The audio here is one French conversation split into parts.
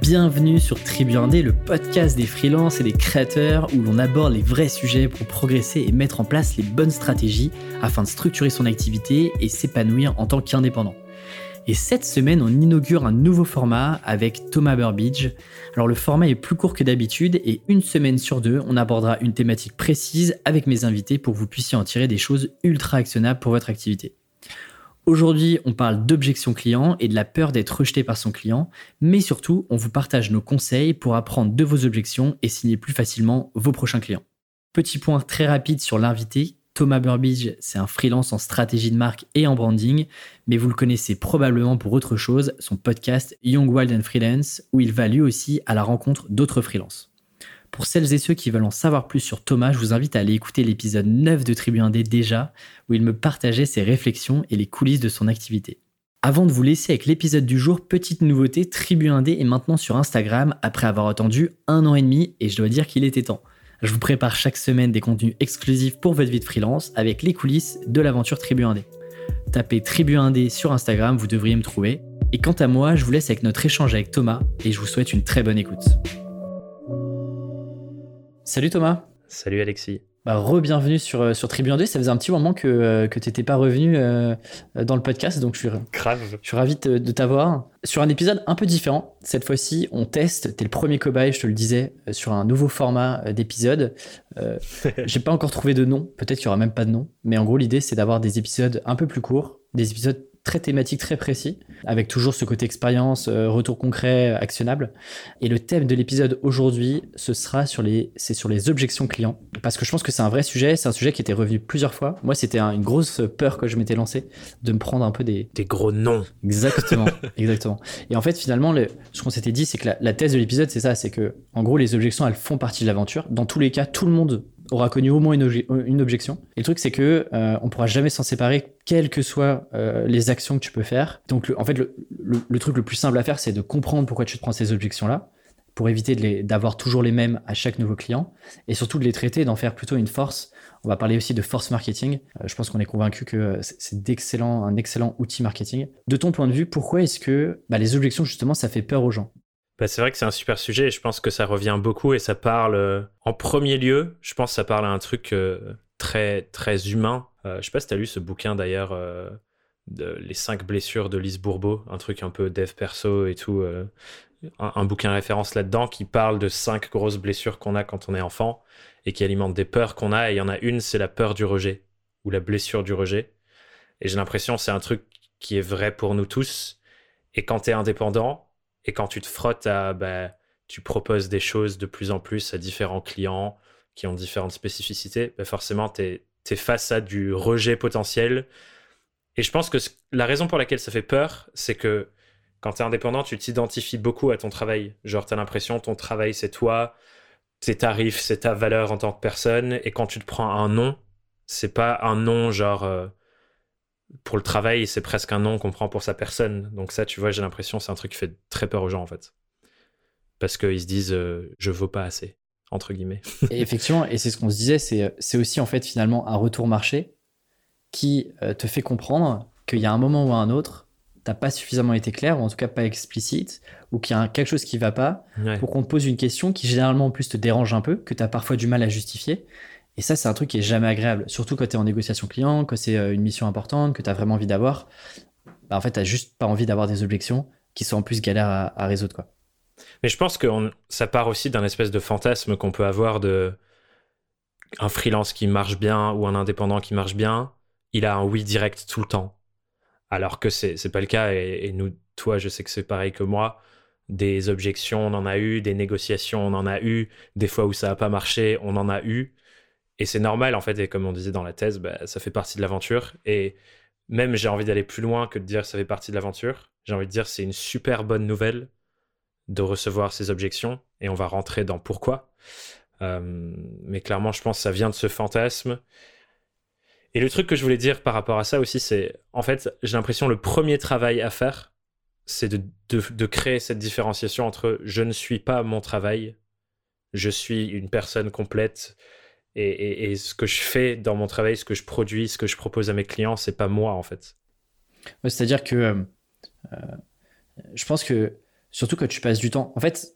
Bienvenue sur Tribu Indé, le podcast des freelances et des créateurs où l'on aborde les vrais sujets pour progresser et mettre en place les bonnes stratégies afin de structurer son activité et s'épanouir en tant qu'indépendant. Et cette semaine, on inaugure un nouveau format avec Thomas Burbidge. Alors le format est plus court que d'habitude et une semaine sur deux, on abordera une thématique précise avec mes invités pour que vous puissiez en tirer des choses ultra actionnables pour votre activité. Aujourd'hui, on parle d'objection client et de la peur d'être rejeté par son client, mais surtout, on vous partage nos conseils pour apprendre de vos objections et signer plus facilement vos prochains clients. Petit point très rapide sur l'invité. Thomas Burbidge, c'est un freelance en stratégie de marque et en branding, mais vous le connaissez probablement pour autre chose, son podcast Young Wild and Freelance, où il va lui aussi à la rencontre d'autres freelances. Pour celles et ceux qui veulent en savoir plus sur Thomas, je vous invite à aller écouter l'épisode 9 de Tribu 1D déjà, où il me partageait ses réflexions et les coulisses de son activité. Avant de vous laisser avec l'épisode du jour, petite nouveauté, Tribu 1D est maintenant sur Instagram après avoir attendu un an et demi et je dois dire qu'il était temps. Je vous prépare chaque semaine des contenus exclusifs pour votre vie de freelance avec les coulisses de l'aventure Tribu 1D. Tapez Tribu 1D sur Instagram, vous devriez me trouver. Et quant à moi, je vous laisse avec notre échange avec Thomas et je vous souhaite une très bonne écoute. Salut Thomas. Salut Alexis. Bah, Re-bienvenue sur, euh, sur Tribune 2. Ça faisait un petit moment que, euh, que tu n'étais pas revenu euh, dans le podcast, donc je suis, je suis ravi de, t'avoir. Sur un épisode un peu différent, cette fois-ci, on teste. Tu es le premier cobaye, je te le disais, sur un nouveau format d'épisode. Euh, J'ai pas encore trouvé de nom, peut-être qu'il n'y aura même pas de nom, mais en gros, l'idée c'est d'avoir des épisodes un peu plus courts, des épisodes très thématique, très précis, avec toujours ce côté expérience, euh, retour concret, actionnable. Et le thème de l'épisode aujourd'hui, ce sera sur les, c'est sur les objections clients, parce que je pense que c'est un vrai sujet, c'est un sujet qui était revenu plusieurs fois. Moi, c'était une grosse peur que je m'étais lancé de me prendre un peu des des gros noms. Exactement, exactement. Et en fait, finalement, le, ce qu'on s'était dit, c'est que la, la thèse de l'épisode, c'est ça, c'est que en gros, les objections, elles font partie de l'aventure. Dans tous les cas, tout le monde aura connu au moins une, objection. Et le truc, c'est que euh, on pourra jamais s'en séparer, quelles que soient euh, les actions que tu peux faire. Donc, en fait, le, truc le plus simple à faire, c'est de comprendre pourquoi tu te prends ces objections-là, pour éviter d'avoir toujours les mêmes à chaque nouveau client, et surtout de les traiter, d'en faire plutôt une force. On va parler aussi de force marketing. Euh, je pense qu'on est convaincu que c'est d'excellent, un excellent outil marketing. De ton point de vue, pourquoi est-ce que bah, les objections, justement, ça fait peur aux gens? Bah, c'est vrai que c'est un super sujet et je pense que ça revient beaucoup et ça parle, euh, en premier lieu, je pense que ça parle à un truc euh, très, très humain. Euh, je sais pas si tu as lu ce bouquin d'ailleurs, de Les 5 blessures de Lise Bourbeau, un truc un peu dev perso et tout, un, bouquin référence là-dedans qui parle de cinq grosses blessures qu'on a quand on est enfant et qui alimentent des peurs qu'on a. Et il y en a une, c'est la peur du rejet ou la blessure du rejet. Et j'ai l'impression c'est un truc qui est vrai pour nous tous. Et quand tu es indépendant, et quand tu te frottes à, bah, tu proposes des choses de plus en plus à différents clients qui ont différentes spécificités, bah forcément, tu es, face à du rejet potentiel. Et je pense que la raison pour laquelle ça fait peur, c'est que quand tu es indépendant, tu t'identifies beaucoup à ton travail. Genre, tu as l'impression ton travail, c'est toi, tes tarifs, c'est ta valeur en tant que personne. Et quand tu te prends un nom, c'est pas un nom genre. Euh, pour le travail, c'est presque un nom qu'on prend pour sa personne. Donc ça, tu vois, j'ai l'impression c'est un truc qui fait très peur aux gens en fait, parce qu'ils se disent euh, je vaux pas assez entre guillemets. et effectivement, et c'est ce qu'on se disait, c'est aussi en fait finalement un retour marché qui euh, te fait comprendre qu'il y a un moment ou un autre, t'as pas suffisamment été clair ou en tout cas pas explicite ou qu'il y a quelque chose qui va pas pour qu'on te pose une question qui généralement en plus te dérange un peu, que tu as parfois du mal à justifier et ça, c'est un truc qui est jamais agréable, surtout quand tu es en négociation client, que c'est euh, une mission importante, que tu as vraiment envie d'avoir. Bah, en fait, tu juste pas envie d'avoir des objections qui sont en plus galères à, résoudre. Quoi. Mais je pense que ça part aussi d'un espèce de fantasme qu'on peut avoir de un freelance qui marche bien ou un indépendant qui marche bien, il a un oui direct tout le temps. Alors que c'est n'est pas le cas. Et, nous, toi, je sais que c'est pareil que moi. Des objections, on en a eu. Des négociations, on en a eu. Des fois où ça n'a pas marché, on en a eu. Et c'est normal, en fait, et comme on disait dans la thèse, bah, ça fait partie de l'aventure. Et même, j'ai envie d'aller plus loin que de dire ça fait partie de l'aventure. J'ai envie de dire c'est une super bonne nouvelle de recevoir ces objections. Et on va rentrer dans pourquoi. Euh, mais clairement, je pense que ça vient de ce fantasme. Et le truc que je voulais dire par rapport à ça aussi, c'est en fait, j'ai l'impression le premier travail à faire, c'est de, de, de, créer cette différenciation entre je ne suis pas mon travail, je suis une personne complète, et, ce que je fais dans mon travail, ce que je produis, ce que je propose à mes clients, c'est pas moi en fait. C'est-à-dire que euh, je pense que surtout quand tu passes du temps. En fait,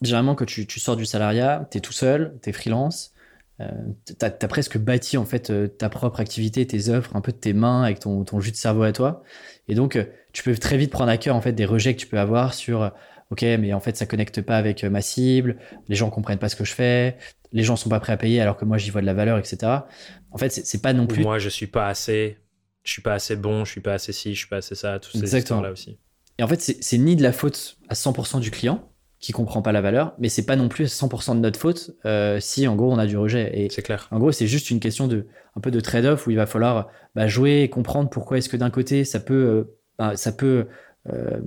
généralement, quand tu, sors du salariat, tu es tout seul, tu es freelance, euh, tu as, presque bâti en fait euh, ta propre activité, tes œuvres, un peu de tes mains avec ton, ton jus de cerveau à toi. Et donc, euh, tu peux très vite prendre à cœur en fait des rejets que tu peux avoir sur ok, mais en fait ça connecte pas avec ma cible, les gens comprennent pas ce que je fais, les gens sont pas prêts à payer alors que moi j'y vois de la valeur, etc. En fait, c'est pas non plus. moi je suis pas assez, je suis pas assez bon, je suis pas assez ci, je suis pas assez ça, tous ces histoires là aussi. Et en fait, c'est ni de la faute à 100% du client, qui comprend pas la valeur, mais c'est pas non plus 100% de notre faute euh, si en gros on a du rejet. Et c'est clair. En gros, c'est juste une question de un peu de trade-off où il va falloir bah, jouer et comprendre pourquoi est-ce que d'un côté ça peut euh, bah, ça peut euh,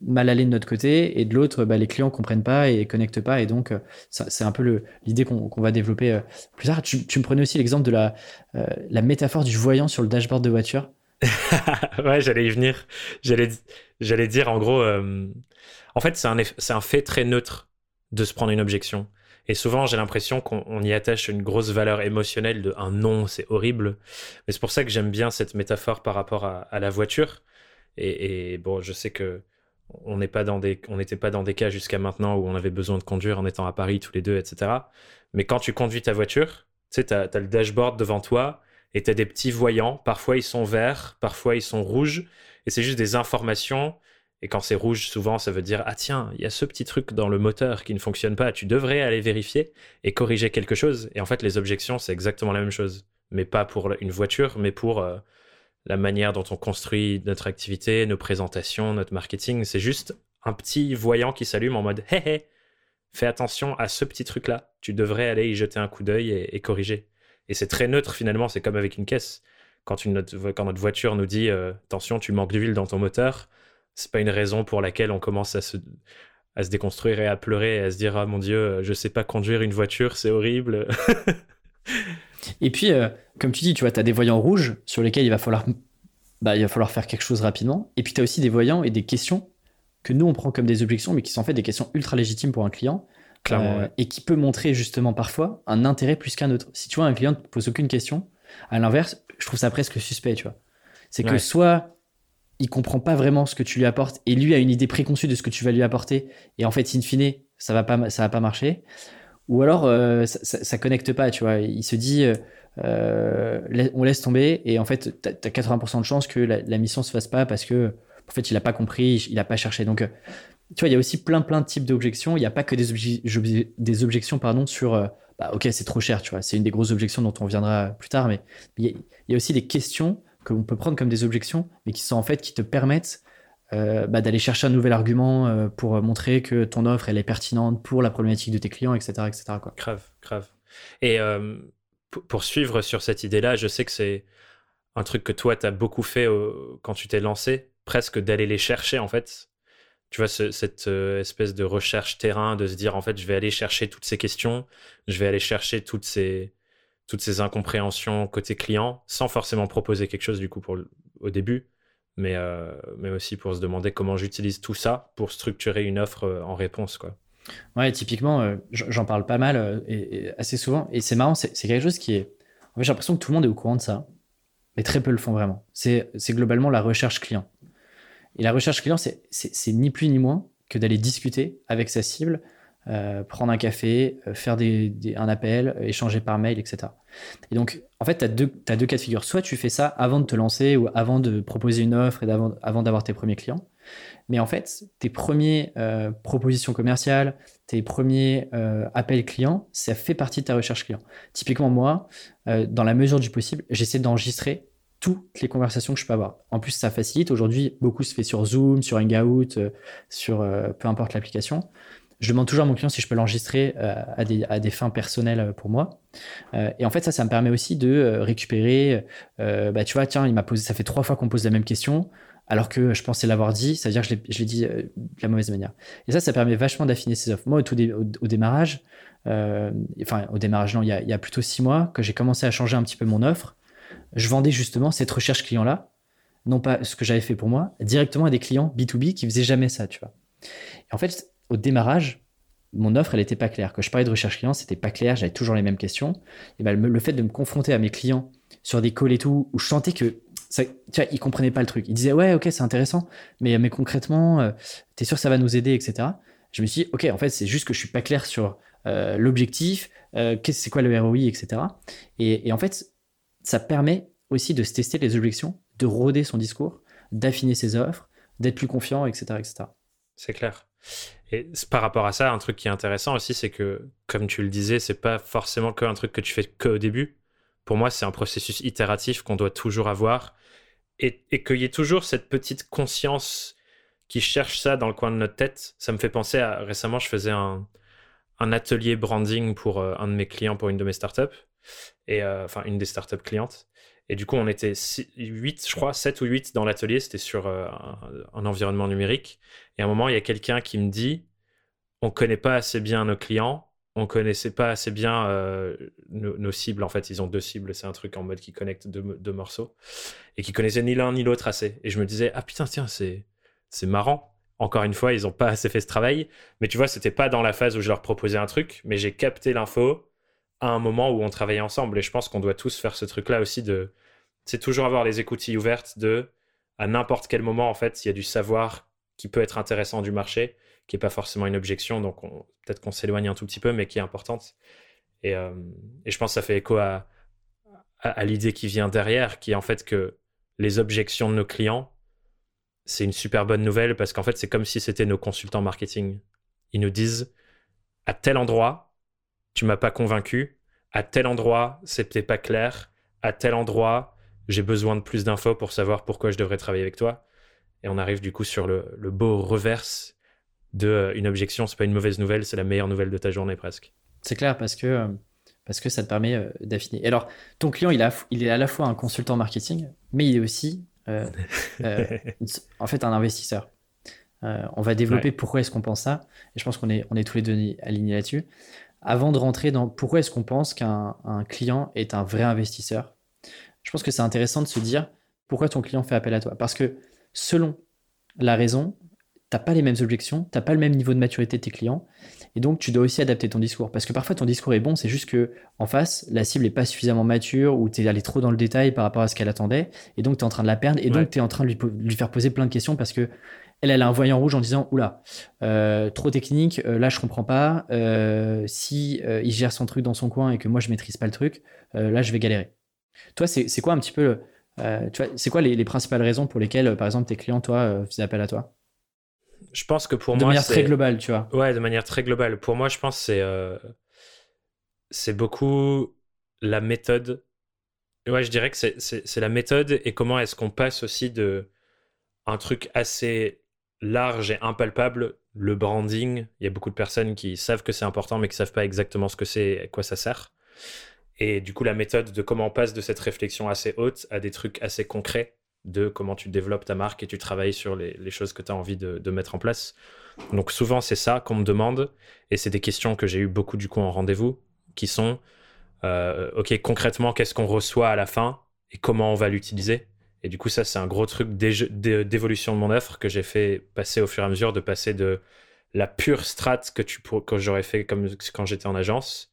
mal aller de notre côté et de l'autre bah, les clients comprennent pas et connectent pas et donc c'est un peu l'idée qu'on va développer plus tard. Tu, me prenais aussi l'exemple de la la métaphore du voyant sur le dashboard de voiture. ouais, j'allais y venir. J'allais dire en gros en fait, c'est un, un fait très neutre de se prendre une objection. Et souvent, j'ai l'impression qu'on y attache une grosse valeur émotionnelle de un non, c'est horrible. Mais c'est pour ça que j'aime bien cette métaphore par rapport à, la voiture. Et, bon, je sais que on n'est pas dans des, on n'était pas dans des cas jusqu'à maintenant où on avait besoin de conduire en étant à Paris tous les deux, etc. Mais quand tu conduis ta voiture, tu sais, tu as, le dashboard devant toi et tu as des petits voyants. Parfois, ils sont verts, parfois, ils sont rouges. Et c'est juste des informations et quand c'est rouge, souvent, ça veut dire Ah, tiens, il y a ce petit truc dans le moteur qui ne fonctionne pas, tu devrais aller vérifier et corriger quelque chose. Et en fait, les objections, c'est exactement la même chose. Mais pas pour une voiture, mais pour euh, la manière dont on construit notre activité, nos présentations, notre marketing. C'est juste un petit voyant qui s'allume en mode Hé hé, fais attention à ce petit truc-là. Tu devrais aller y jeter un coup d'œil et, corriger. Et c'est très neutre finalement, c'est comme avec une caisse. Quand, notre voiture nous dit euh, Attention, tu manques d'huile dans ton moteur c'est pas une raison pour laquelle on commence à se, à se déconstruire et à pleurer et à se dire ah mon dieu je sais pas conduire une voiture c'est horrible et puis euh, comme tu dis tu vois tu as des voyants rouges sur lesquels il va falloir bah, il va falloir faire quelque chose rapidement. Et puis tu as aussi des voyants et des questions que nous on prend comme des objections mais qui sont en fait des questions ultra légitimes pour un client. Clairement, euh, et qui peut montrer justement parfois un intérêt plus qu'un autre. Si tu vois un client ne te pose aucune question à l'inverse je trouve ça presque suspect tu vois. C'est que soit il comprend pas vraiment ce que tu lui apportes et lui a une idée préconçue de ce que tu vas lui apporter et en fait in fine ça va pas ça va pas marcher ou alors euh, ça, ça, connecte pas tu vois. Il se dit euh, euh, on laisse tomber et en fait tu as, 80% de chance que la, la, mission se fasse pas parce que en fait il a pas compris il a pas cherché. Donc tu vois il y a aussi plein plein de types d'objections. Il n'y a pas que des, objections pardon sur bah, ok c'est trop cher tu vois. C'est une des grosses objections dont on viendra plus tard mais il y, y, a aussi des questions qu'on peut prendre comme des objections, mais qui sont en fait qui te permettent euh, bah, d'aller chercher un nouvel argument euh, pour montrer que ton offre elle est pertinente pour la problématique de tes clients, etc., etc. Quoi. Grave, grave. Et euh, pour suivre sur cette idée-là, je sais que c'est un truc que toi tu as beaucoup fait quand tu t'es lancé, presque d'aller les chercher en fait. Tu vois, cette espèce de recherche terrain, de se dire en fait, je vais aller chercher toutes ces questions, je vais aller chercher toutes ces, toutes ces incompréhensions côté client sans forcément proposer quelque chose du coup pour au début, mais, euh, mais aussi pour se demander comment j'utilise tout ça pour structurer une offre euh, en réponse. Quoi. Ouais, typiquement, euh, j'en parle pas mal et, assez souvent. Et c'est marrant, c'est quelque chose qui est. En fait, j'ai l'impression que tout le monde est au courant de ça, mais très peu le font vraiment. C'est globalement la recherche client. Et la recherche client, c'est ni plus ni moins que d'aller discuter avec sa cible euh, prendre un café, euh, faire un appel, euh, échanger par mail, etc. Et donc, en fait, tu as deux, as deux cas de figure. Soit tu fais ça avant de te lancer ou avant de proposer une offre et avant, avant d'avoir tes premiers clients. Mais en fait, tes premières propositions commerciales, tes premiers appels clients, ça fait partie de ta recherche client. Typiquement, moi, dans la mesure du possible, j'essaie d'enregistrer toutes les conversations que je peux avoir. En plus, ça facilite. Aujourd'hui, beaucoup se fait sur Zoom, sur Hangout, sur peu importe l'application je demande toujours à mon client si je peux l'enregistrer euh, à, des, à, des, fins personnelles euh, pour moi. Euh, et en fait, ça, ça me permet aussi de récupérer, bah, tu vois, tiens, il m'a posé, ça fait trois fois qu'on pose la même question, alors que je pensais l'avoir dit, c'est-à-dire que je l'ai dit de la mauvaise manière. Et ça, ça permet vachement d'affiner ses offres. Moi, au, tout au, démarrage, enfin, au démarrage, non, il y a, il y a plutôt six mois que j'ai commencé à changer un petit peu mon offre. Je vendais justement cette recherche client-là, non pas ce que j'avais fait pour moi, directement à des clients B2B qui faisaient jamais ça, tu vois. Et en fait, au démarrage, mon offre, elle n'était pas claire. Quand je parlais de recherche client, c'était pas clair, j'avais toujours les mêmes questions. Et ben, le fait de me confronter à mes clients sur des calls et tout, où je sentais que ça, tu vois, il comprenait pas le truc. Il disait ouais, ok, c'est intéressant, mais, mais concrètement, euh, tu es sûr que ça va nous aider, etc. Je me suis dit, ok, en fait, c'est juste que je suis pas clair sur euh, l'objectif, euh, c'est quoi le ROI, etc. Et, et, en fait, ça permet aussi de se tester les objections, de roder son discours, d'affiner ses offres, d'être plus confiant, etc., etc. C'est clair. Et par rapport à ça, un truc qui est intéressant aussi, c'est que, comme tu le disais, c'est pas forcément qu'un truc que tu fais que au début. Pour moi, c'est un processus itératif qu'on doit toujours avoir et, qu'il y ait toujours cette petite conscience qui cherche ça dans le coin de notre tête. Ça me fait penser à récemment, je faisais un, un atelier branding pour euh, un de mes clients pour une de mes startups, et euh, enfin une des startups clientes. Et du coup, on était 8, je crois, 7 ou 8 dans l'atelier, c'était sur euh, un, environnement numérique. Et à un moment, il y a quelqu'un qui me dit on connaît pas assez bien nos clients, on connaissait pas assez bien nos, cibles. En fait, ils ont deux cibles, c'est un truc en mode qui connecte deux, morceaux, et qui connaissaient ni l'un ni l'autre assez. Et je me disais ah putain, tiens, c'est c'est marrant. Encore une fois, ils n'ont pas assez fait ce travail. Mais tu vois, c'était pas dans la phase où je leur proposais un truc, mais j'ai capté l'info à un moment où on travaillait ensemble. Et je pense qu'on doit tous faire ce truc-là aussi de. C'est toujours avoir les écoutilles ouvertes de. À n'importe quel moment, en fait, il y a du savoir qui peut être intéressant du marché, qui n'est pas forcément une objection. Donc, peut-être qu'on s'éloigne un tout petit peu, mais qui est importante. Et, euh, et je pense que ça fait écho à, à l'idée qui vient derrière, qui est en fait que les objections de nos clients, c'est une super bonne nouvelle parce qu'en fait, c'est comme si c'était nos consultants marketing. Ils nous disent à tel endroit, tu m'as pas convaincu, à tel endroit, c'était pas clair, à tel endroit, j'ai besoin de plus d'infos pour savoir pourquoi je devrais travailler avec toi. Et on arrive du coup sur le, beau reverse de euh, une objection, c'est pas une mauvaise nouvelle, c'est la meilleure nouvelle de ta journée presque. C'est clair parce que euh, parce que ça te permet euh, d'affiner. Alors, ton client, il, a, il est à la fois un consultant marketing, mais il est aussi euh, en fait un investisseur. On va développer pourquoi est-ce qu'on pense ça. Et je pense qu'on est, on est tous les deux alignés là-dessus. Avant de rentrer dans pourquoi est-ce qu'on pense qu'un client est un vrai investisseur, je pense que c'est intéressant de se dire pourquoi ton client fait appel à toi. Parce que selon la raison, t'as pas les mêmes objections, t'as pas le même niveau de maturité de tes clients, et donc tu dois aussi adapter ton discours. Parce que parfois ton discours est bon, c'est juste que en face, la cible est pas suffisamment mature, ou tu es allé trop dans le détail par rapport à ce qu'elle attendait, et donc tu es en train de la perdre, et donc tu es en train de lui, faire poser plein de questions parce que elle, elle a un voyant rouge en disant oula, euh, trop technique, euh, là je comprends pas, euh, si il gère son truc dans son coin et que moi je maîtrise pas le truc, là je vais galérer. Toi, c'est quoi un petit peu, c'est quoi les, les, principales raisons pour lesquelles, par exemple, tes clients, toi, faisaient appel à toi? Je pense que pour moi. De manière très globale, tu vois. Ouais, de manière très globale. Pour moi, je pense que c'est, euh, beaucoup la méthode. Ouais, je dirais que c'est, c'est, la méthode et comment est-ce qu'on passe aussi de un truc assez large et impalpable, le branding. Il y a beaucoup de personnes qui savent que c'est important, mais qui savent pas exactement ce que c'est et à quoi ça sert. Et du coup, la méthode de comment on passe de cette réflexion assez haute à des trucs assez concrets de comment tu développes ta marque et tu travailles sur les, choses que tu as envie de, mettre en place. Donc souvent c'est ça qu'on me demande et c'est des questions que j'ai eu beaucoup du coup en rendez-vous qui sont euh, ok concrètement qu'est-ce qu'on reçoit à la fin et comment on va l'utiliser? Et du coup ça c'est un gros truc d'évolution de mon offre que j'ai fait passer au fur et à mesure de passer de la pure strat que que j'aurais fait quand j'étais en agence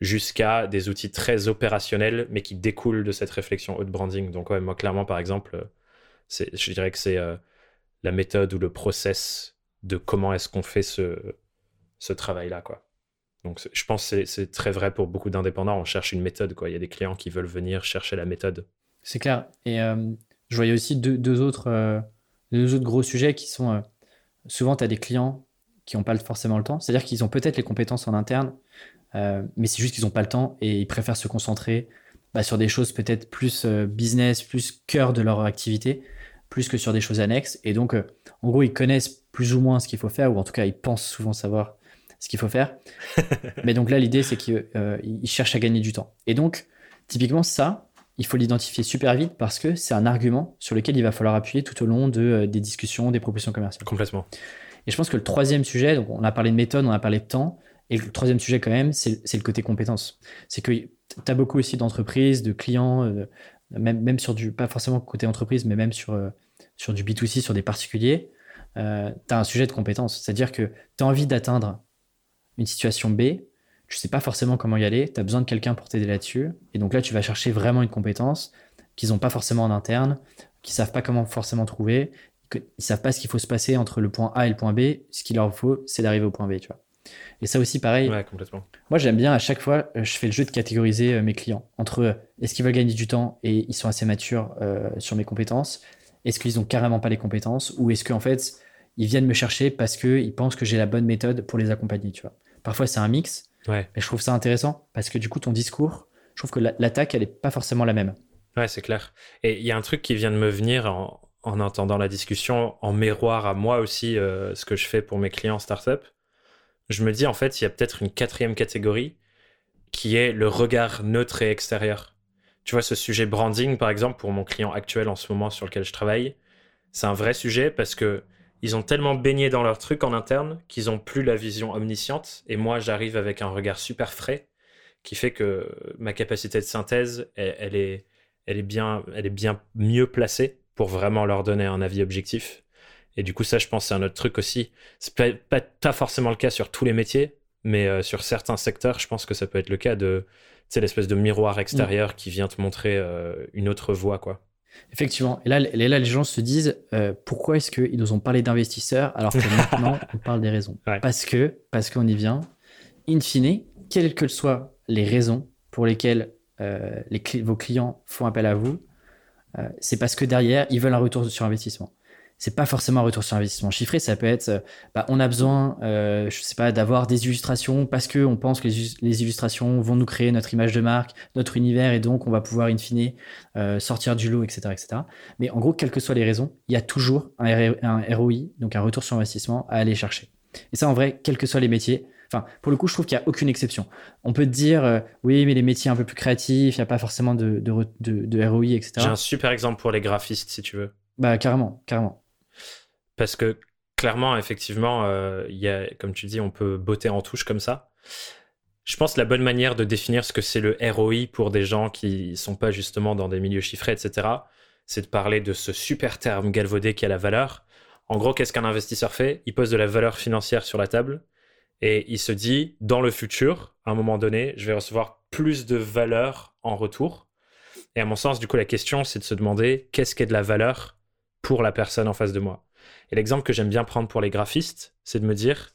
jusqu'à des outils très opérationnels, mais qui découlent de cette réflexion haute branding. Donc, ouais, moi, clairement, par exemple, je dirais que c'est euh, la méthode ou le process de comment est-ce qu'on fait ce, ce travail-là. Donc, je pense que c'est très vrai pour beaucoup d'indépendants. On cherche une méthode, quoi. Il y a des clients qui veulent venir chercher la méthode. C'est clair. Et euh, je voyais aussi deux, autres, euh, deux autres gros sujets qui sont souvent, tu as des clients qui n'ont pas forcément le temps. C'est-à-dire qu'ils ont peut-être les compétences en interne, euh, mais c'est juste qu'ils n'ont pas le temps et ils préfèrent se concentrer bah, sur des choses peut-être plus euh, business, plus cœur de leur activité, plus que sur des choses annexes. Et donc, euh, en gros, ils connaissent plus ou moins ce qu'il faut faire, ou en tout cas, ils pensent souvent savoir ce qu'il faut faire. mais donc là, l'idée, c'est qu'ils cherchent à gagner du temps. Et donc, typiquement, ça, il faut l'identifier super vite parce que c'est un argument sur lequel il va falloir appuyer tout au long de, des discussions, des propositions commerciales. Complètement. Et je pense que le troisième sujet, donc on a parlé de méthode, on a parlé de temps, et le troisième sujet, quand même, c'est le côté compétences. C'est que tu as beaucoup aussi d'entreprises, de clients, euh, même, même sur du, pas forcément côté entreprise, mais même sur, euh, sur du B2C, sur des particuliers, euh, tu as un sujet de compétences. C'est-à-dire que tu as envie d'atteindre une situation B, tu sais pas forcément comment y aller, tu as besoin de quelqu'un pour t'aider là-dessus. Et donc là, tu vas chercher vraiment une compétence. qu'ils n'ont pas forcément en interne, qu'ils savent pas comment forcément trouver, qu'ils savent pas ce qu'il faut se passer entre le point A et le point B. Ce qu'il leur faut, c'est d'arriver au point B, tu vois. Et ça aussi, pareil. Ouais, complètement. Moi, j'aime bien à chaque fois, euh, je fais le jeu de catégoriser euh, mes clients entre euh, est-ce qu'ils veulent gagner du temps et ils sont assez matures sur mes compétences, est-ce qu'ils ont carrément pas les compétences? Ou est-ce qu'en fait ils viennent me chercher parce qu'ils pensent que j'ai la bonne méthode pour les accompagner, tu vois? Parfois, c'est un mix, ouais. mais je trouve ça intéressant parce que du coup, ton discours, je trouve que l'attaque, elle est pas forcément la même. Ouais, c'est clair. Et il y a un truc qui vient de me venir en, en entendant la discussion, en miroir à moi aussi, ce que je fais pour mes clients startup je me dis en fait, il y a peut-être une quatrième catégorie qui est le regard neutre et extérieur. Tu vois, ce sujet branding, par exemple, pour mon client actuel en ce moment sur lequel je travaille, c'est un vrai sujet parce que ils ont tellement baigné dans leur truc en interne qu'ils ont plus la vision omnisciente. Et moi, j'arrive avec un regard super frais qui fait que ma capacité de synthèse, elle, est, elle, est bien, elle est bien mieux placée pour vraiment leur donner un avis objectif. Et du coup, ça, je pense, c'est un autre truc aussi. C'est pas, pas, forcément le cas sur tous les métiers, mais euh, sur certains secteurs, je pense que ça peut être le cas de, l'espèce de miroir extérieur mm. qui vient te montrer euh, une autre voie, quoi. Effectivement. Et là, là, les gens se disent euh, pourquoi est-ce qu'ils nous ont parlé d'investisseurs alors que maintenant on parle des raisons? Parce que, parce qu'on y vient. In fine, quelles que soient les raisons pour lesquelles les vos clients font appel à vous, c'est parce que derrière ils veulent un retour sur investissement c'est pas forcément un retour sur investissement chiffré. Ça peut être, euh, bah, on a besoin, euh, je sais pas, d'avoir des illustrations parce que on pense que les, illustrations vont nous créer notre image de marque, notre univers, et donc on va pouvoir in fine euh, sortir du lot, etc., etc. Mais en gros, quelles que soient les raisons, il y a toujours un, un ROI, donc un retour sur investissement à aller chercher. Et ça, en vrai, quels que soient les métiers. Enfin, pour le coup, je trouve qu'il n'y a aucune exception. On peut te dire, oui, mais les métiers un peu plus créatifs, il n'y a pas forcément de, de, de, de ROI, etc. J'ai un super exemple pour les graphistes, si tu veux. Bah, carrément, carrément. Parce que clairement, effectivement, euh, y a, comme tu dis, on peut botter en touche comme ça. Je pense que la bonne manière de définir ce que c'est le ROI pour des gens qui ne sont pas justement dans des milieux chiffrés, etc., c'est de parler de ce super terme galvaudé qui a la valeur. En gros, qu'est-ce qu'un investisseur fait? Il pose de la valeur financière sur la table et il se dit, dans le futur, à un moment donné, je vais recevoir plus de valeur en retour. Et à mon sens, du coup, la question, c'est de se demander qu'est-ce qu'est de la valeur pour la personne en face de moi? Et l'exemple que j'aime bien prendre pour les graphistes, c'est de me dire,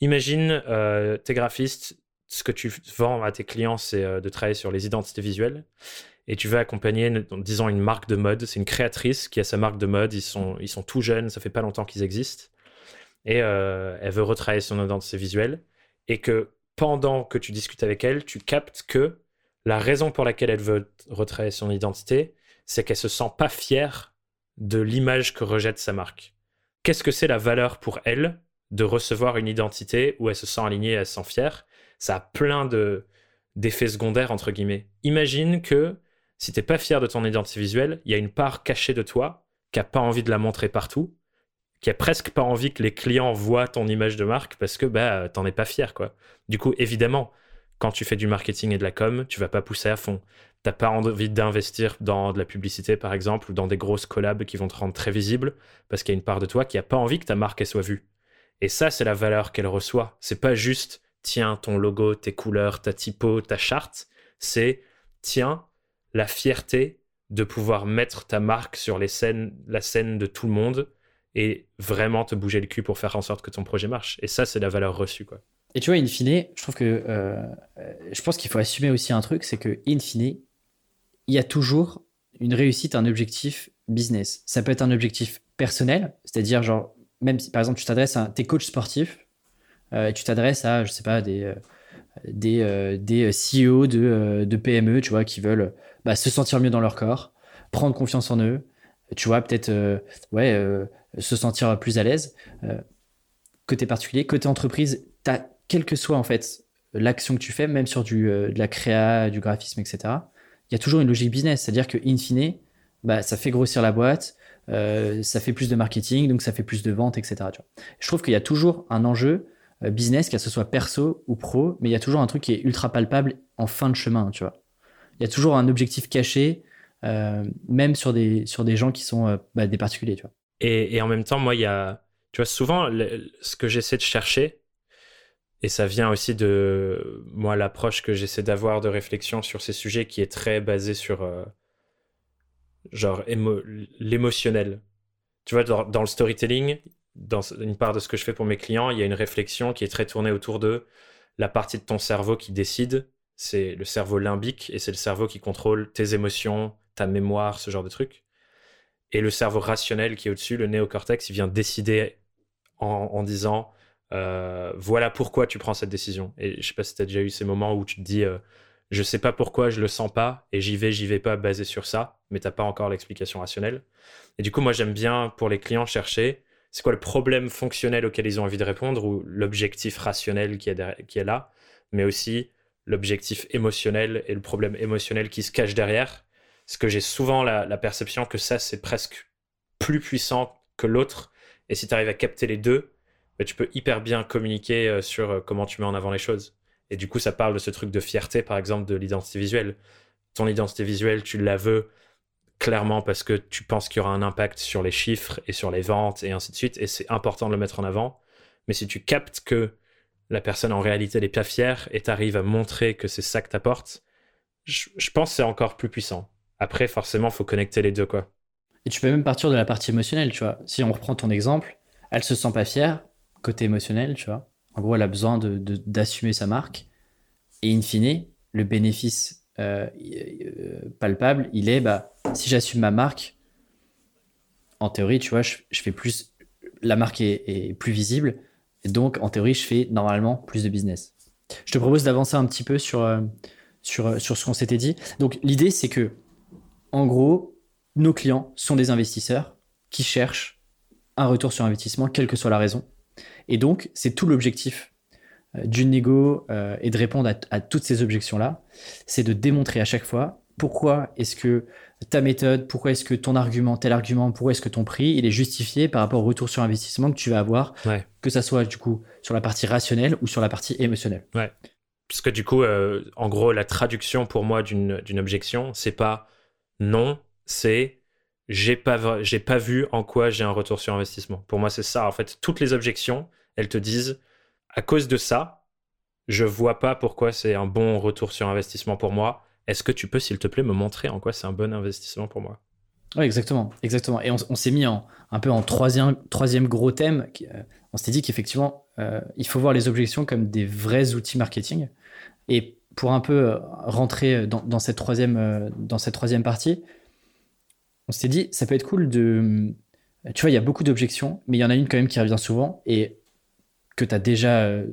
imagine, euh, tes graphistes, ce que tu vends à tes clients, c'est euh, de travailler sur les identités visuelles. Et tu veux accompagner, disons, une marque de mode. C'est une créatrice qui a sa marque de mode. Ils sont, ils sont tout jeunes, ça fait pas longtemps qu'ils existent. Et euh, elle veut retravailler son identité visuelle. Et que pendant que tu discutes avec elle, tu captes que la raison pour laquelle elle veut retravailler son identité, c'est qu'elle se sent pas fière de l'image que rejette sa marque qu'est-ce que c'est la valeur pour elle de recevoir une identité où elle se sent alignée, elle se sent fière? Ça a plein de d'effets secondaires entre guillemets. Imagine que si t'es pas fier de ton identité visuelle, il y a une part cachée de toi qui a pas envie de la montrer partout, qui a presque pas envie que les clients voient ton image de marque parce que bah t'en es pas fier quoi. Du coup, évidemment, quand tu fais du marketing et de la com, tu vas pas pousser à fond t'as pas envie d'investir dans de la publicité, par exemple, ou dans des grosses collabs qui vont te rendre très visible, parce qu'il y a une part de toi qui a pas envie que ta marque soit vue. Et ça, c'est la valeur qu'elle reçoit. C'est pas juste, tiens, ton logo, tes couleurs, ta typo, ta charte. C'est, tiens, la fierté de pouvoir mettre ta marque sur les la scène de tout le monde et vraiment te bouger le cul pour faire en sorte que ton projet marche. Et ça, c'est la valeur reçue, quoi. Et tu vois, in fine, je trouve que euh, je pense qu'il faut assumer aussi un truc, c'est que in fine, il y a toujours une réussite, un objectif business. Ça peut être un objectif personnel, c'est-à-dire genre même si par exemple tu t'adresses à tes coachs sportifs, euh, tu t'adresses à je sais pas des euh, des, euh, des CEO de, de, PME, tu vois, qui veulent bah, se sentir mieux dans leur corps, prendre confiance en eux, tu vois, peut-être ouais se sentir plus à l'aise. côté particulier, côté entreprise, as, quelle que soit en fait l'action que tu fais, même sur du, de la créa, du graphisme, etc il y a toujours une logique business. C'est-à-dire que, in fine, bah, ça fait grossir la boîte, euh, ça fait plus de marketing, donc ça fait plus de ventes, etc. Je trouve qu'il y a toujours un enjeu euh, business, que ce soit perso ou pro, mais il y a toujours un truc qui est ultra palpable en fin de chemin, tu vois. Il y a toujours un objectif caché, euh, même sur des, sur des gens qui sont bah, des particuliers, tu vois. Et, en même temps, moi, il y a, tu vois, souvent, ce que j'essaie de chercher, et ça vient aussi de moi l'approche que j'essaie d'avoir de réflexion sur ces sujets qui est très basée sur euh, genre l'émotionnel. Tu vois, dans, le storytelling, dans une part de ce que je fais pour mes clients, il y a une réflexion qui est très tournée autour de la partie de ton cerveau qui décide. C'est le cerveau limbique et c'est le cerveau qui contrôle tes émotions, ta mémoire, ce genre de trucs. Et le cerveau rationnel qui est au-dessus, le néocortex, il vient décider en, disant euh, voilà pourquoi tu prends cette décision. Et je sais pas si tu as déjà eu ces moments où tu te dis euh, je sais pas pourquoi je le sens pas et j'y vais, j'y vais pas basé sur ça, mais t'as pas encore l'explication rationnelle. Et du coup, moi, j'aime bien pour les clients chercher c'est quoi le problème fonctionnel auquel ils ont envie de répondre ou l'objectif rationnel qui est, qui est là, mais aussi l'objectif émotionnel et le problème émotionnel qui se cache derrière. Parce que j'ai souvent la, perception que ça, c'est presque plus puissant que l'autre. Et si tu arrives à capter les deux, bah, tu peux hyper bien communiquer euh, sur euh, comment tu mets en avant les choses. Et du coup, ça parle de ce truc de fierté, par exemple, de l'identité visuelle. Ton identité visuelle, tu la veux clairement parce que tu penses qu'il y aura un impact sur les chiffres et sur les ventes et ainsi de suite. Et c'est important de le mettre en avant. Mais si tu captes que la personne en réalité n'est pas fière et tu arrives à montrer que c'est ça que t'apportes, je, je pense que c'est encore plus puissant. Après, forcément, il faut connecter les deux, quoi. Et tu peux même partir de la partie émotionnelle, tu vois. Si on reprend ton exemple, elle se sent pas fière, côté émotionnel, tu vois. En gros, elle a besoin d'assumer de, sa marque. Et in fine, le bénéfice euh, euh, palpable, il est, bah, si j'assume ma marque, en théorie, tu vois, je, fais plus, la marque est, plus visible. Donc, en théorie, je fais normalement plus de business. Je te propose d'avancer un petit peu sur, euh, sur, sur ce qu'on s'était dit. Donc, l'idée, c'est que, en gros, nos clients sont des investisseurs qui cherchent un retour sur investissement, quelle que soit la raison. Et donc, c'est tout l'objectif euh, d'une négo euh, et de répondre à, toutes ces objections-là, c'est de démontrer à chaque fois pourquoi est-ce que ta méthode, pourquoi est-ce que ton argument, tel argument, pourquoi est-ce que ton prix, il est justifié par rapport au retour sur investissement que tu vas avoir, que ça soit du coup sur la partie rationnelle ou sur la partie émotionnelle. Ouais. Parce que du coup, euh, en gros, la traduction pour moi d'une objection, c'est pas non, c'est j'ai pas, j'ai pas vu en quoi j'ai un retour sur investissement. Pour moi, c'est ça. En fait, toutes les objections, elles te disent, à cause de ça, je vois pas pourquoi c'est un bon retour sur investissement pour moi. Est-ce que tu peux, s'il te plaît, me montrer en quoi c'est un bon investissement pour moi? Oui, exactement, exactement. Et on, s'est mis en, un peu en troisième, troisième gros thème. Euh, on s'était dit qu'effectivement, euh, il faut voir les objections comme des vrais outils marketing. Et pour un peu euh, rentrer dans, cette, troisième, dans cette troisième partie, on s'était dit, ça peut être cool de. Tu vois, il y a beaucoup d'objections, mais il y en a une quand même qui revient souvent et que tu as, déjà, euh,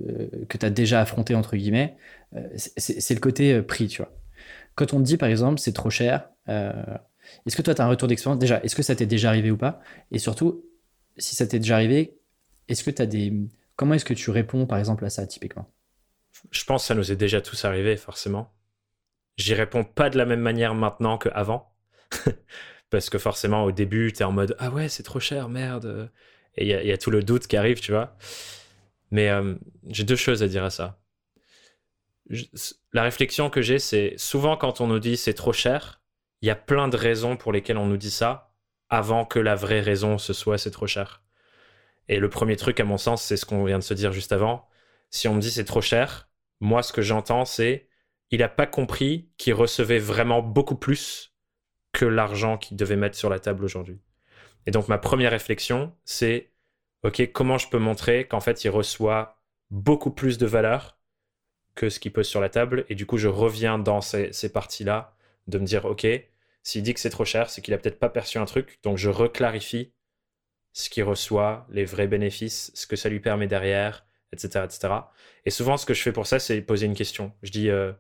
déjà affronté, entre guillemets, euh, c'est le côté euh, prix, tu vois. Quand on te dit, par exemple, c'est trop cher, est-ce que toi, tu as un retour d'expérience? Déjà, est-ce que ça t'est déjà arrivé ou pas? Et surtout, si ça t'est déjà arrivé, est-ce que tu des. Comment est-ce que tu réponds, par exemple, à ça, typiquement? Je pense que ça nous est déjà tous arrivé, forcément. J'y réponds pas de la même manière maintenant qu'avant. parce que forcément au début tu es en mode ah ouais c'est trop cher merde. Et il y, a tout le doute qui arrive tu vois. Mais euh, j'ai deux choses à dire à ça. La réflexion que j'ai c'est souvent quand on nous dit c'est trop cher il y a plein de raisons pour lesquelles on nous dit ça avant que la vraie raison ce soit c'est trop cher. Et le premier truc à mon sens c'est ce qu'on vient de se dire juste avant. Si on me dit c'est trop cher moi ce que j'entends c'est il n'a pas compris qu'il recevait vraiment beaucoup plus que l'argent qu'il devait mettre sur la table aujourd'hui. Et donc ma première réflexion, c'est, OK, comment je peux montrer qu'en fait il reçoit beaucoup plus de valeur que ce qu'il pose sur la table. Et du coup, je reviens dans ces, parties-là de me dire, OK, s'il dit que c'est trop cher, c'est qu'il a peut-être pas perçu un truc. Donc je reclarifie ce qu'il reçoit, les vrais bénéfices, ce que ça lui permet derrière, etc., etc. Et souvent, ce que je fais pour ça, c'est poser une question. Je dis, euh,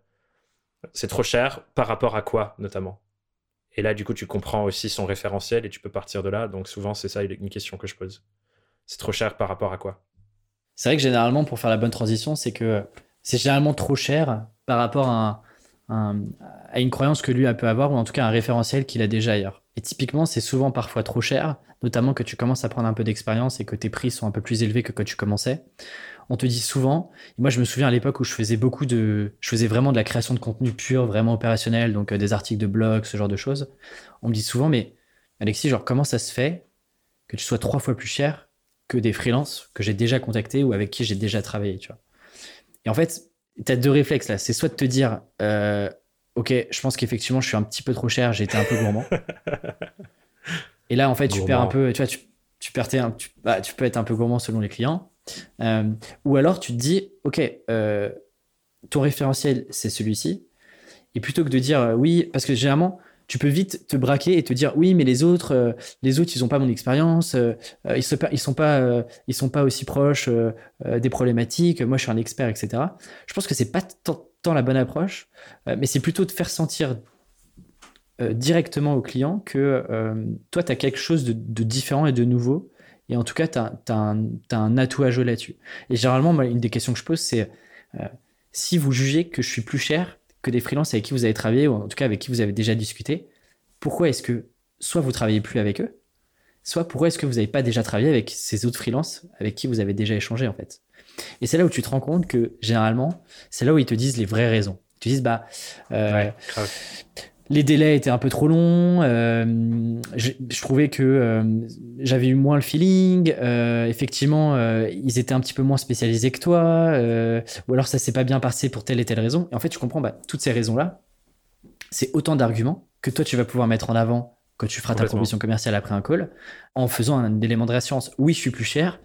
c'est trop cher par rapport à quoi, notamment? Et là, du coup, tu comprends aussi son référentiel et tu peux partir de là. Donc souvent, c'est ça une question que je pose. C'est trop cher par rapport à quoi? C'est vrai que généralement, pour faire la bonne transition, c'est que c'est généralement trop cher par rapport à, à une croyance que lui a peut avoir, ou en tout cas un référentiel qu'il a déjà ailleurs. Et typiquement, c'est souvent parfois trop cher, notamment que tu commences à prendre un peu d'expérience et que tes prix sont un peu plus élevés que quand tu commençais on te dit souvent, moi je me souviens à l'époque où je faisais beaucoup de, je faisais vraiment de la création de contenu pur, vraiment opérationnel, donc euh, des articles de blog, ce genre de choses. On me dit souvent, mais Alexis, genre comment ça se fait que tu sois trois fois plus cher que des freelances que j'ai déjà contactés ou avec qui j'ai déjà travaillé, tu vois? Et en fait, tu as deux réflexes là. C'est soit de te dire, euh, ok, je pense qu'effectivement, je suis un petit peu trop cher, j'ai été un peu gourmand. Et là, en fait, tu perds un peu, tu vois, tu, tu, perds bah, tu peux être un peu gourmand selon les clients. Euh, ou alors, tu te dis, ok, euh, ton référentiel, c'est celui-ci. Et plutôt que de dire euh, oui, parce que généralement, tu peux vite te braquer et te dire oui, mais les autres, les autres, ils n'ont pas mon expérience, ils ne sont pas, ils sont pas aussi proches des problématiques. Moi, je suis un expert, etc. Je pense que c'est pas tant, la bonne approche, mais c'est plutôt de faire sentir directement au client que toi, tu as quelque chose de, différent et de nouveau. Et en tout cas, tu as, un atout à jouer là-dessus. Et généralement, une des questions que je pose, c'est euh, si vous jugez que je suis plus cher que des freelances avec qui vous avez travaillé, ou en tout cas avec qui vous avez déjà discuté, pourquoi est-ce que soit vous travaillez plus avec eux, soit pourquoi est-ce que vous n'avez pas déjà travaillé avec ces autres freelances avec qui vous avez déjà échangé en fait? Et c'est là où tu te rends compte que généralement, c'est là où ils te disent les vraies raisons. Ils te disent, bah, les délais étaient un peu trop longs. Euh, je, trouvais que euh, j'avais eu moins le feeling. Euh, effectivement, ils étaient un petit peu moins spécialisés que toi. ou alors ça s'est pas bien passé pour telle et telle raison. Et en fait, tu comprends, bah, toutes ces raisons-là, c'est autant d'arguments que toi, tu vas pouvoir mettre en avant quand tu feras ta proposition commerciale après un call, en faisant un élément de réassurance. Oui, je suis plus cher,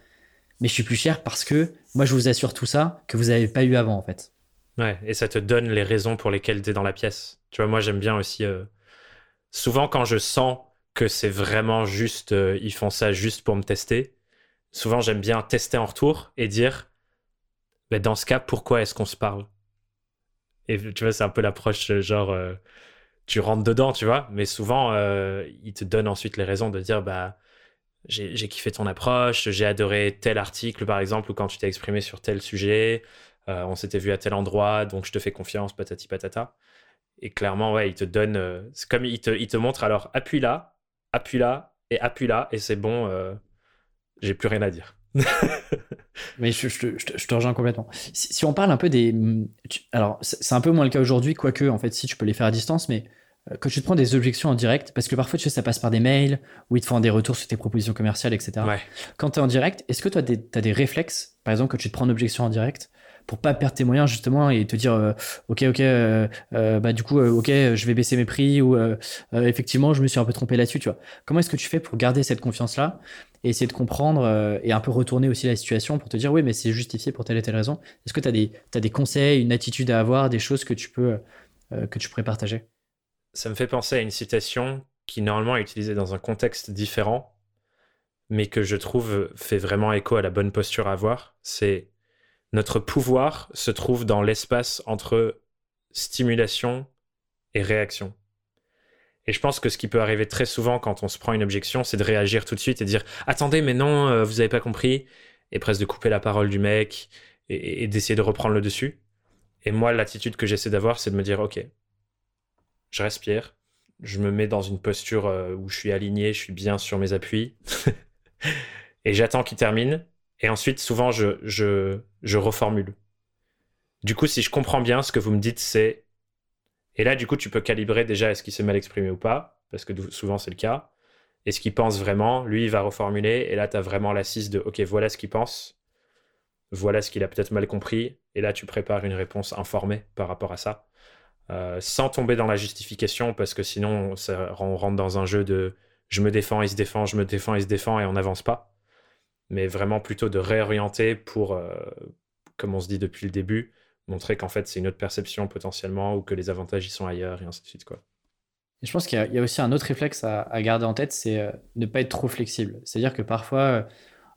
mais je suis plus cher parce que moi, je vous assure tout ça que vous n'avez pas eu avant, en fait. Ouais, et ça te donne les raisons pour lesquelles tu es dans la pièce. Tu vois, moi j'aime bien aussi. Euh, souvent, quand je sens que c'est vraiment juste, euh, ils font ça juste pour me tester, souvent j'aime bien tester en retour et dire, bah, dans ce cas, pourquoi est-ce qu'on se parle? Et tu vois, c'est un peu l'approche euh, genre, tu rentres dedans, tu vois, mais souvent, ils te donnent ensuite les raisons de dire, bah, j'ai kiffé ton approche, j'ai adoré tel article par exemple, ou quand tu t'es exprimé sur tel sujet. Euh, on s'était vu à tel endroit, donc je te fais confiance, patati patata. Et clairement, ouais, il te donne. Euh, c'est comme il te, il te montre alors appuie là, appuie là et appuie là, et c'est bon, euh, j'ai plus rien à dire. Mais je, te rejoins complètement. Si, on parle un peu des. alors, c'est un peu moins le cas aujourd'hui, quoique, en fait, si tu peux les faire à distance, mais quand tu te prends des objections en direct, parce que parfois, tu sais, ça passe par des mails, où ils te font des retours sur tes propositions commerciales, etc. Quand tu es en direct, est-ce que toi, tu as des réflexes, par exemple, que tu te prends une objection en direct, pour pas perdre tes moyens justement et te dire euh, ok ok euh, euh, bah du coup ok je vais baisser mes prix ou effectivement je me suis un peu trompé là-dessus tu vois. Comment est-ce que tu fais pour garder cette confiance là et essayer de comprendre et un peu retourner aussi la situation pour te dire oui mais c'est justifié pour telle et telle raison. Est-ce que tu as des conseils une attitude à avoir des choses que tu peux que tu pourrais partager? Ça me fait penser à une citation qui normalement est utilisée dans un contexte différent mais que je trouve fait vraiment écho à la bonne posture à avoir. C'est notre pouvoir se trouve dans l'espace entre stimulation et réaction. Et je pense que ce qui peut arriver très souvent quand on se prend une objection, c'est de réagir tout de suite et dire Attendez, mais non, euh, vous n'avez pas compris. Et presque de couper la parole du mec et, d'essayer de reprendre le dessus. Et moi, l'attitude que j'essaie d'avoir, c'est de me dire Ok, je respire, je me mets dans une posture euh, où je suis aligné, je suis bien sur mes appuis. et j'attends qu'il termine. Et ensuite, souvent, je, reformule. Du coup, si je comprends bien, ce que vous me dites, c'est. Et là, du coup, tu peux calibrer déjà est-ce qu'il s'est mal exprimé ou pas, parce que souvent c'est le cas. Est-ce qu'il pense vraiment Lui, il va reformuler, et là, tu as vraiment l'assise de OK, voilà ce qu'il pense, voilà ce qu'il a peut-être mal compris, et là, tu prépares une réponse informée par rapport à ça, euh, sans tomber dans la justification, parce que sinon, on rentre dans un jeu de je me défends, il se défend, je me défends, il se défend, et on n'avance pas mais vraiment plutôt de réorienter pour, euh, comme on se dit depuis le début, montrer qu'en fait c'est une autre perception potentiellement ou que les avantages y sont ailleurs et ainsi de suite. Quoi. je pense qu'il y, a aussi un autre réflexe à, garder en tête, c'est euh, ne pas être trop flexible. C'est-à-dire que parfois,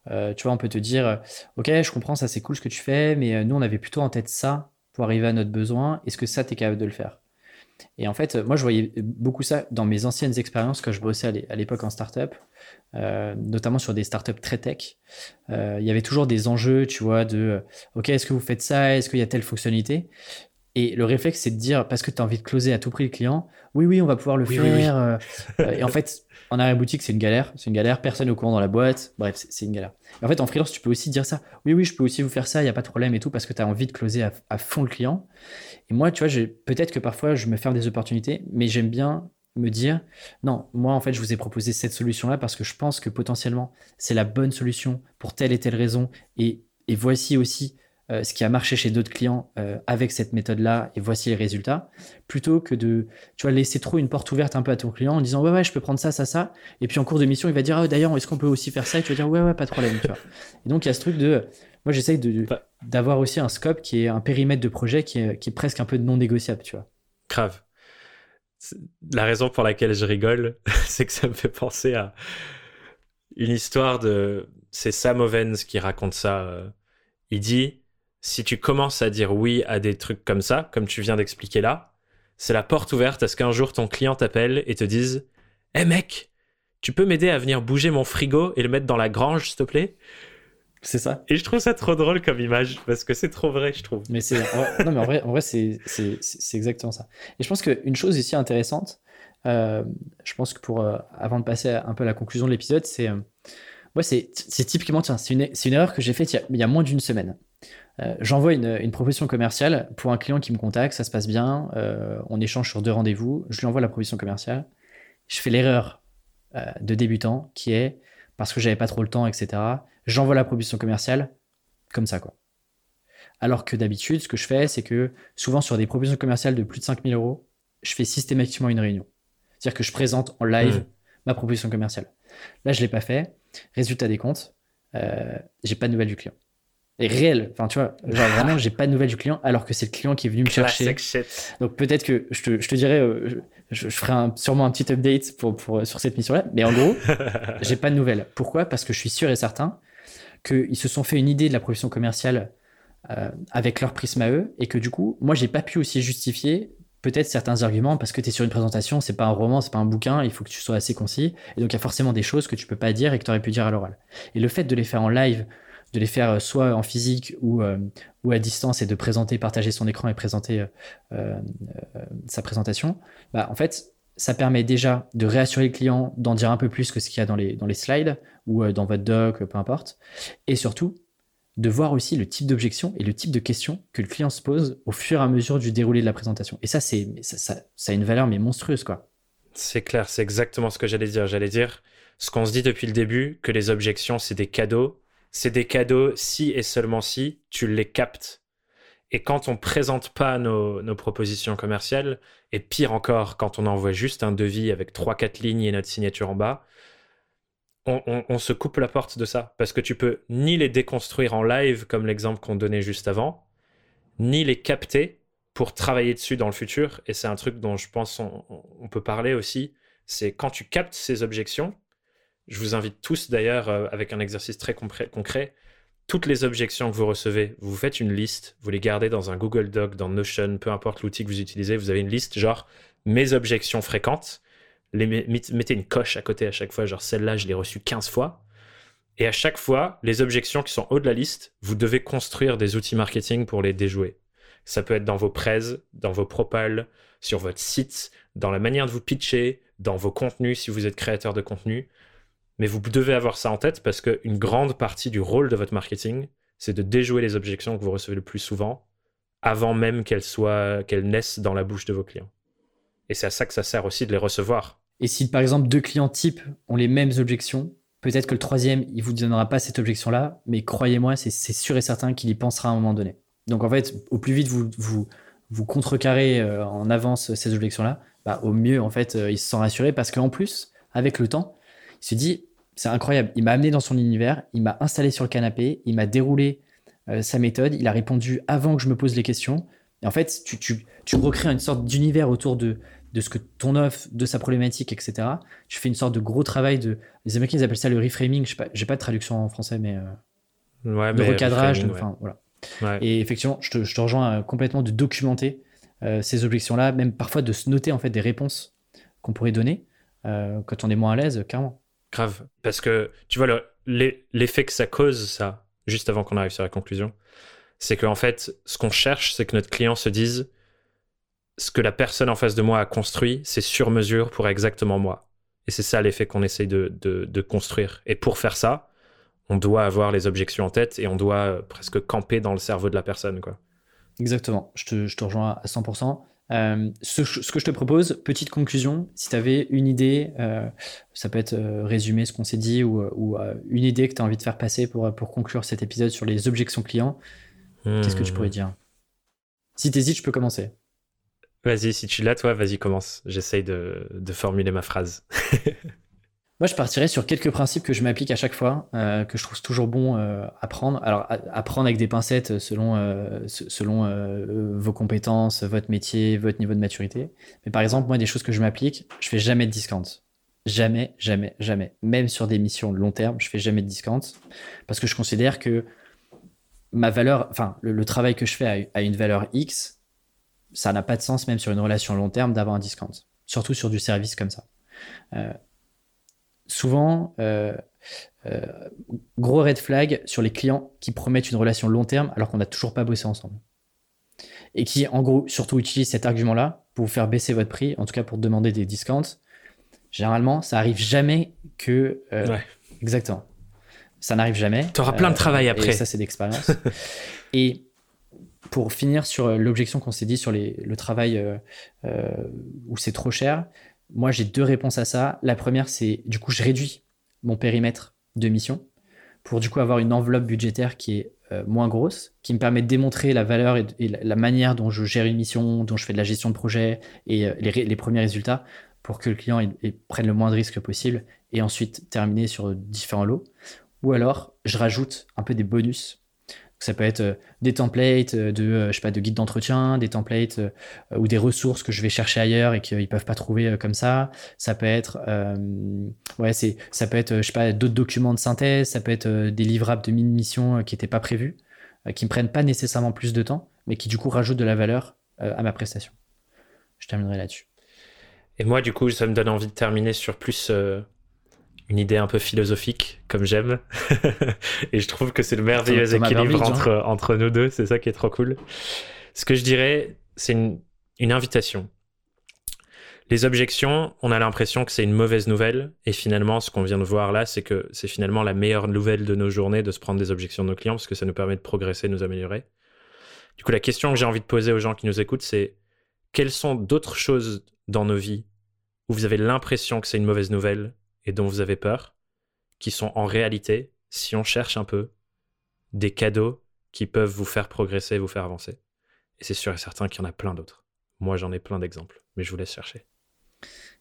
euh, tu vois, on peut te dire, ok, je comprends, ça c'est cool ce que tu fais, mais nous on avait plutôt en tête ça pour arriver à notre besoin. Est-ce que ça, tu es capable de le faire? Et en fait, moi, je voyais beaucoup ça dans mes anciennes expériences quand je bossais à l'époque en startup, euh, notamment sur des startups très tech. Euh, il y avait toujours des enjeux, tu vois, de euh, OK, est-ce que vous faites ça? Est-ce qu'il y a telle fonctionnalité? Et le réflexe, c'est de dire, parce que tu as envie de closer à tout prix le client, oui, oui, on va pouvoir le faire. et en fait, en arrière-boutique, c'est une galère. C'est une galère. Personne au courant dans la boîte. Bref, c'est une galère. en fait, en freelance, tu peux aussi dire ça. Oui, oui, je peux aussi vous faire ça. Il n'y a pas de problème et tout parce que tu as envie de closer à, fond le client. Et moi, tu vois, peut-être que parfois, je me ferme des opportunités, mais j'aime bien me dire non, moi, en fait, je vous ai proposé cette solution-là parce que je pense que potentiellement, c'est la bonne solution pour telle et telle raison. Et, voici aussi euh, ce qui a marché chez d'autres clients euh, avec cette méthode-là et voici les résultats, plutôt que de tu vois, laisser trop une porte ouverte un peu à ton client en disant ouais, ouais, je peux prendre ça, ça, ça. Et puis en cours de mission, il va dire ah, d'ailleurs, est-ce qu'on peut aussi faire ça? Et tu vas dire ouais, ouais, pas de problème. Tu vois. Et donc il y a ce truc de. Moi, j'essaye de, d'avoir aussi un scope qui est un périmètre de projet qui est, qui est presque un peu non négociable, tu vois. Grave. La raison pour laquelle je rigole, c'est que ça me fait penser à une histoire de. C'est Sam Ovens qui raconte ça. Euh. Il dit si tu commences à dire oui à des trucs comme ça, comme tu viens d'expliquer là, c'est la porte ouverte à ce qu'un jour ton client t'appelle et te dise Hé mec, tu peux m'aider à venir bouger mon frigo et le mettre dans la grange, s'il te plaît? C'est ça. Et je trouve ça trop drôle comme image parce que c'est trop vrai, je trouve. Mais c'est non mais en vrai, en vrai c'est exactement ça. Et je pense qu'une chose ici intéressante, euh, je pense que pour euh, avant de passer un peu à la conclusion de l'épisode, c'est euh, c'est typiquement c'est une, une, erreur que j'ai faite il, il, y a moins d'une semaine. Euh, j'envoie une, proposition commerciale pour un client qui me contacte, ça se passe bien, euh, on échange sur deux rendez-vous, je lui envoie la proposition commerciale. Je fais l'erreur euh, de débutant qui est, parce que j'avais pas trop le temps, etc., j'envoie la proposition commerciale comme ça, quoi. Alors que d'habitude, ce que je fais, c'est que souvent sur des propositions commerciales de plus de 5000 euros, je fais systématiquement une réunion. C'est-à-dire que je présente en live mmh. ma proposition commerciale. Là, je l'ai pas fait. Résultat des comptes, j'ai pas de nouvelles du client réel. Enfin, tu vois, genre vraiment, j'ai pas de nouvelles du client alors que c'est le client qui est venu me chercher. Donc peut-être que je te, je te dirais, euh, je, ferai un, sûrement un petit update pour, pour, sur cette mission-là. Mais en gros, j'ai pas de nouvelles. Pourquoi? Parce que je suis sûr et certain qu'ils se sont fait une idée de la profession commerciale euh, avec leur prisme à eux et que du coup, moi, j'ai pas pu aussi justifier peut-être certains arguments parce que tu es sur une présentation, c'est pas un roman, c'est pas un bouquin, il faut que tu sois assez concis. Et donc, il y a forcément des choses que tu peux pas dire et que tu aurais pu dire à l'oral. Et le fait de les faire en live, de les faire euh, soit en physique ou, euh, ou à distance et de présenter, partager son écran et présenter euh, sa présentation, bah, en fait, ça permet déjà de réassurer le client, d'en dire un peu plus que ce qu'il y a dans les, dans les slides ou dans votre doc, peu importe. Et surtout, de voir aussi le type d'objection et le type de questions que le client se pose au fur et à mesure du déroulé de la présentation. Et ça, c'est, ça, a une valeur mais monstrueuse, quoi. C'est clair, c'est exactement ce que j'allais dire. J'allais dire ce qu'on se dit depuis le début, que les objections, c'est des cadeaux c'est des cadeaux si et seulement si tu les captes. Et quand on présente pas nos, propositions commerciales, et pire encore, quand on envoie juste un devis avec 3-4 lignes et notre signature en bas, on, se coupe la porte de ça. Parce que tu peux ni les déconstruire en live, comme l'exemple qu'on donnait juste avant, ni les capter pour travailler dessus dans le futur. Et c'est un truc dont je pense on peut parler aussi. C'est quand tu captes ces objections, je vous invite tous d'ailleurs, euh, avec un exercice très concret, toutes les objections que vous recevez, vous faites une liste, vous les gardez dans un Google Doc, dans Notion, peu importe l'outil que vous utilisez, vous avez une liste genre mes objections fréquentes, mettez une coche à côté à chaque fois, genre celle-là, je l'ai reçue 15 fois. Et à chaque fois, les objections qui sont haut de la liste, vous devez construire des outils marketing pour les déjouer. Ça peut être dans vos prêts, dans vos propals, sur votre site, dans la manière de vous pitcher, dans vos contenus si vous êtes créateur de contenu. Mais vous devez avoir ça en tête parce qu'une grande partie du rôle de votre marketing, c'est de déjouer les objections que vous recevez le plus souvent avant même qu'elles soient, qu'elles naissent dans la bouche de vos clients. Et c'est à ça que ça sert aussi de les recevoir. Et si par exemple deux clients types ont les mêmes objections, peut-être que le troisième, il vous donnera pas cette objection-là, mais croyez-moi, c'est sûr et certain qu'il y pensera à un moment donné. Donc en fait, au plus vite vous vous, vous contrecarrez euh, en avance ces objections-là, bah, au mieux en fait, euh, il se sent rassuré parce qu'en plus, avec le temps, il se dit c'est incroyable. Il m'a amené dans son univers, il m'a installé sur le canapé, il m'a déroulé euh, sa méthode, il a répondu avant que je me pose les questions. Et en fait, tu, tu, tu recrées une sorte d'univers autour de, de ce que ton offre, de sa problématique, etc. Tu fais une sorte de gros travail de. Les Américains, ils appellent ça le reframing. Je n'ai pas, pas, de traduction en français, mais. Euh, ouais, de recadrage. enfin, voilà. Et effectivement, je te, je te rejoins euh, complètement de documenter ces objections-là, même parfois de se noter en fait des réponses qu'on pourrait donner quand on est moins à l'aise, clairement. Grave. Parce que, tu vois, l'effet que ça cause, ça, juste avant qu'on arrive sur la conclusion, c'est qu'en fait, ce qu'on cherche, c'est que notre client se dise ce que la personne en face de moi a construit, c'est sur mesure pour exactement moi. Et c'est ça l'effet qu'on essaye de, de, construire. Et pour faire ça, on doit avoir les objections en tête et on doit presque camper dans le cerveau de la personne. Quoi. Exactement, je te, je te rejoins à 100%. Euh, ce, que je te propose, petite conclusion, si tu avais une idée, euh, ça peut être euh, résumer ce qu'on s'est dit ou, une idée que tu as envie de faire passer pour, conclure cet épisode sur les objections clients, Qu'est-ce que tu pourrais dire? Si t'hésites, je peux commencer. Vas-y, si tu l'as, toi, vas-y, commence. J'essaye de, formuler ma phrase. Moi, je partirais sur quelques principes que je m'applique à chaque fois, euh, que je trouve toujours bon euh, à prendre. Alors, à, prendre avec des pincettes selon, euh, selon vos compétences, votre métier, votre niveau de maturité. Mais par exemple, moi, des choses que je m'applique, je fais jamais de discount. Jamais, jamais, jamais. Même sur des missions long terme, je fais jamais de discount parce que je considère que ma valeur, enfin, le, travail que je fais a, une valeur X, ça n'a pas de sens, même sur une relation long terme, d'avoir un discount. Surtout sur du service comme ça. Euh, souvent, euh, euh, gros red flag sur les clients qui promettent une relation long terme alors qu'on n'a toujours pas bossé ensemble. Et qui, en gros, surtout utilisent cet argument-là pour vous faire baisser votre prix, en tout cas pour demander des discounts. Généralement, ça arrive jamais que. ouais. Exactement. Ça n'arrive jamais. Tu auras plein de travail après. Et ça, c'est d'expérience. et pour finir sur l'objection qu'on s'est dit sur les, le travail euh, euh, où c'est trop cher, moi j'ai deux réponses à ça. La première, c'est du coup, je réduis mon périmètre de mission pour du coup avoir une enveloppe budgétaire qui est euh, moins grosse, qui me permet de démontrer la valeur et, la manière dont je gère une mission, dont je fais de la gestion de projet et les, les, premiers résultats pour que le client prenne le moins de risques possible et ensuite terminer sur différents lots. Ou alors, je rajoute un peu des bonus. Ça peut être euh, des templates euh, de, euh, je sais pas, de guides d'entretien, des templates ou des ressources que je vais chercher ailleurs et qu'ils peuvent pas trouver comme ça. Ça peut être, ouais, c'est, ça peut être, je sais pas, d'autres documents de synthèse. Ça peut être des livrables de mini-missions qui n'étaient pas prévus, qui me prennent pas nécessairement plus de temps, mais qui du coup rajoutent de la valeur à ma prestation. Je terminerai là-dessus. Et moi, du coup, ça me donne envie de terminer sur plus une idée un peu philosophique, comme j'aime. et je trouve que c'est le merveilleux équilibre entre, hein. entre nous deux. C'est ça qui est trop cool. Ce que je dirais, c'est une, une invitation. Les objections, on a l'impression que c'est une mauvaise nouvelle. Et finalement, ce qu'on vient de voir là, c'est que c'est finalement la meilleure nouvelle de nos journées de se prendre des objections de nos clients parce que ça nous permet de progresser, de nous améliorer. Du coup, la question que j'ai envie de poser aux gens qui nous écoutent, c'est quelles sont d'autres choses dans nos vies où vous avez l'impression que c'est une mauvaise nouvelle et dont vous avez peur, qui sont en réalité, si on cherche un peu, des cadeaux qui peuvent vous faire progresser, vous faire avancer. Et c'est sûr et certain qu'il y en a plein d'autres. Moi, j'en ai plein d'exemples, mais je vous laisse chercher.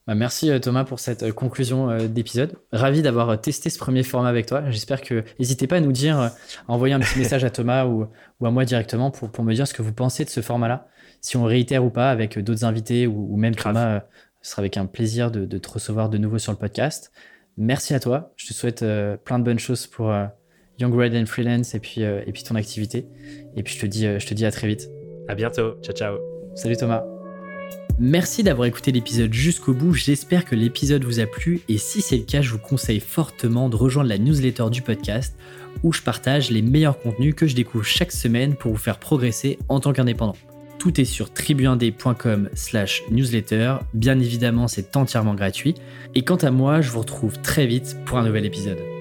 Bah, merci euh, Thomas pour cette euh, conclusion euh, d'épisode. Ravi d'avoir testé ce premier format avec toi. J'espère que n'hésitez pas à nous dire, à envoyer un petit message à Thomas ou, à moi directement pour, pour me dire ce que vous pensez de ce format-là. Si on réitère ou pas avec d'autres invités ou, même Thomas ce sera avec un plaisir de, te recevoir de nouveau sur le podcast. Merci à toi. Je te souhaite euh, plein de bonnes choses pour euh, Young Red and Freelance et puis, euh, et puis ton activité. Et puis je te dis, je te dis à très vite. À bientôt. Ciao, ciao. Salut Thomas. Merci d'avoir écouté l'épisode jusqu'au bout. J'espère que l'épisode vous a plu. Et si c'est le cas, je vous conseille fortement de rejoindre la newsletter du podcast où je partage les meilleurs contenus que je découvre chaque semaine pour vous faire progresser en tant qu'indépendant. Tout est sur tribuindé.com slash newsletter. Bien évidemment, c'est entièrement gratuit. Et quant à moi, je vous retrouve très vite pour un nouvel épisode.